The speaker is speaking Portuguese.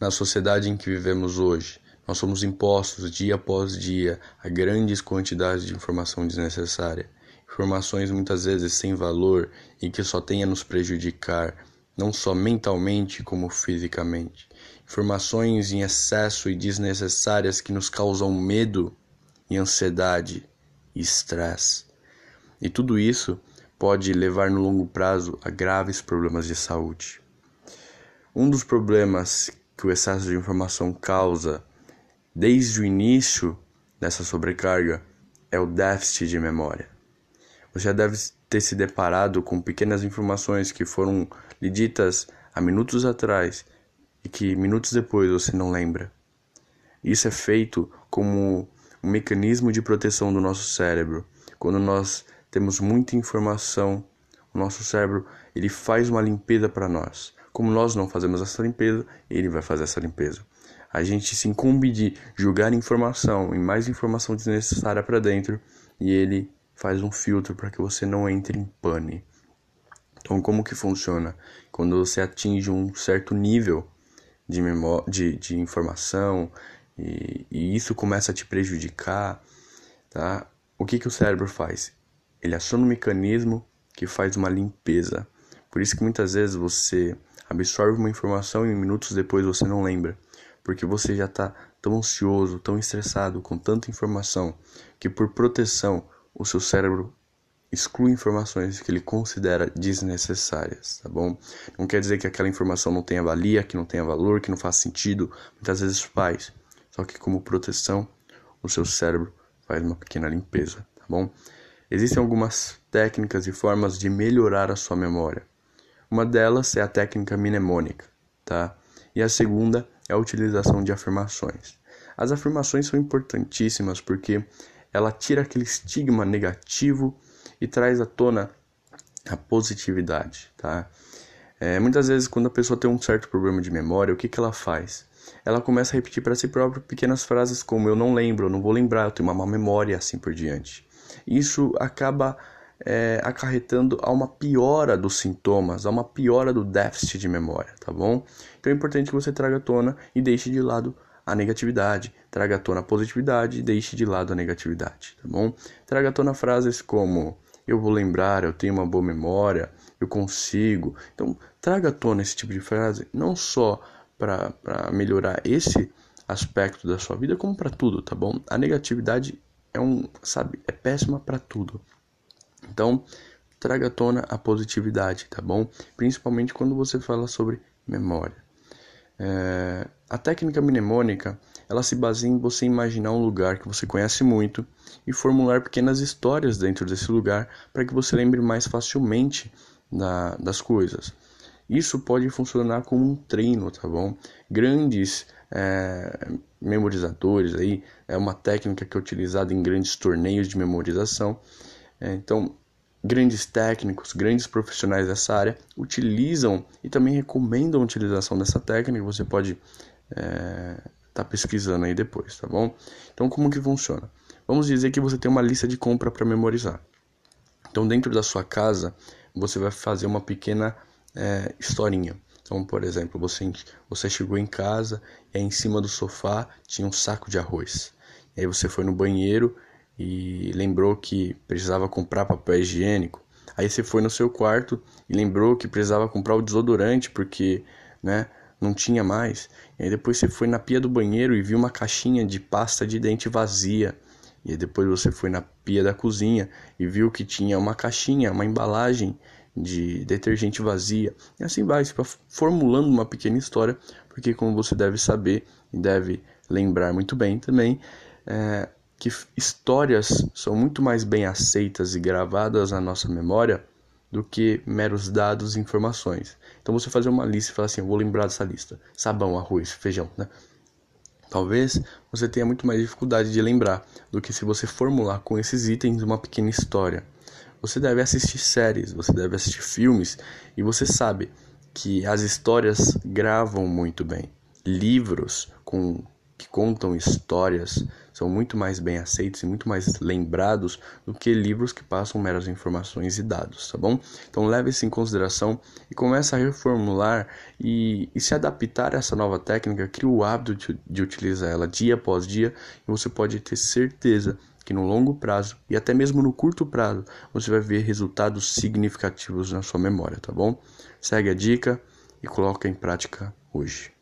na sociedade em que vivemos hoje. Nós somos impostos dia após dia a grandes quantidades de informação desnecessária, informações muitas vezes sem valor e que só têm a nos prejudicar, não só mentalmente como fisicamente. Informações em excesso e desnecessárias que nos causam medo e ansiedade e estresse. E tudo isso pode levar no longo prazo a graves problemas de saúde. Um dos problemas que o excesso de informação causa desde o início dessa sobrecarga é o déficit de memória. Você já deve ter se deparado com pequenas informações que foram lhe ditas há minutos atrás e que minutos depois você não lembra. Isso é feito como um mecanismo de proteção do nosso cérebro. Quando nós temos muita informação, o nosso cérebro ele faz uma limpeza para nós. Como nós não fazemos essa limpeza, ele vai fazer essa limpeza. A gente se incumbe de julgar informação e mais informação desnecessária para dentro e ele faz um filtro para que você não entre em pane. Então, como que funciona? Quando você atinge um certo nível de, de, de informação, e, e isso começa a te prejudicar, tá? O que, que o cérebro faz? Ele aciona um mecanismo que faz uma limpeza. Por isso que muitas vezes você absorve uma informação e minutos depois você não lembra, porque você já está tão ansioso, tão estressado com tanta informação que por proteção o seu cérebro exclui informações que ele considera desnecessárias, tá bom? Não quer dizer que aquela informação não tenha valia, que não tenha valor, que não faz sentido, muitas vezes faz. Só que como proteção, o seu cérebro faz uma pequena limpeza, tá bom? Existem algumas técnicas e formas de melhorar a sua memória. Uma delas é a técnica mnemônica, tá? E a segunda é a utilização de afirmações. As afirmações são importantíssimas porque ela tira aquele estigma negativo e traz à tona a positividade, tá? É, muitas vezes, quando a pessoa tem um certo problema de memória, o que, que ela faz? ela começa a repetir para si própria pequenas frases como eu não lembro, eu não vou lembrar, eu tenho uma má memória assim por diante. Isso acaba é, acarretando a uma piora dos sintomas, a uma piora do déficit de memória, tá bom? Então é importante que você traga à tona e deixe de lado a negatividade, traga à tona a positividade e deixe de lado a negatividade, tá bom? Traga à tona frases como eu vou lembrar, eu tenho uma boa memória, eu consigo. Então, traga à tona esse tipo de frase, não só para melhorar esse aspecto da sua vida como para tudo, tá bom? A negatividade é um, sabe, é péssima para tudo. Então, traga à tona a positividade, tá bom? Principalmente quando você fala sobre memória. É, a técnica mnemônica ela se baseia em você imaginar um lugar que você conhece muito e formular pequenas histórias dentro desse lugar para que você lembre mais facilmente da, das coisas. Isso pode funcionar como um treino, tá bom? Grandes é, memorizadores aí é uma técnica que é utilizada em grandes torneios de memorização. É, então, grandes técnicos, grandes profissionais dessa área utilizam e também recomendam a utilização dessa técnica. Você pode é, tá pesquisando aí depois, tá bom? Então, como que funciona? Vamos dizer que você tem uma lista de compra para memorizar. Então, dentro da sua casa, você vai fazer uma pequena é, historinha. Então, por exemplo, você, você chegou em casa e aí em cima do sofá tinha um saco de arroz. E aí você foi no banheiro e lembrou que precisava comprar papel higiênico. Aí você foi no seu quarto e lembrou que precisava comprar o desodorante porque, né, não tinha mais. E aí depois você foi na pia do banheiro e viu uma caixinha de pasta de dente vazia. E aí depois você foi na pia da cozinha e viu que tinha uma caixinha, uma embalagem de detergente vazia. E assim vai, formulando uma pequena história, porque como você deve saber e deve lembrar muito bem também, é, que histórias são muito mais bem aceitas e gravadas na nossa memória do que meros dados e informações. Então você fazer uma lista e falar assim, eu vou lembrar dessa lista, sabão, arroz, feijão, né? Talvez você tenha muito mais dificuldade de lembrar do que se você formular com esses itens uma pequena história. Você deve assistir séries, você deve assistir filmes e você sabe que as histórias gravam muito bem. Livros com que contam histórias são muito mais bem aceitos e muito mais lembrados do que livros que passam meras informações e dados, tá bom? Então leve isso em consideração e comece a reformular e, e se adaptar a essa nova técnica, crie o hábito de, de utilizar ela dia após dia e você pode ter certeza que no longo prazo e até mesmo no curto prazo você vai ver resultados significativos na sua memória, tá bom? Segue a dica e coloca em prática hoje.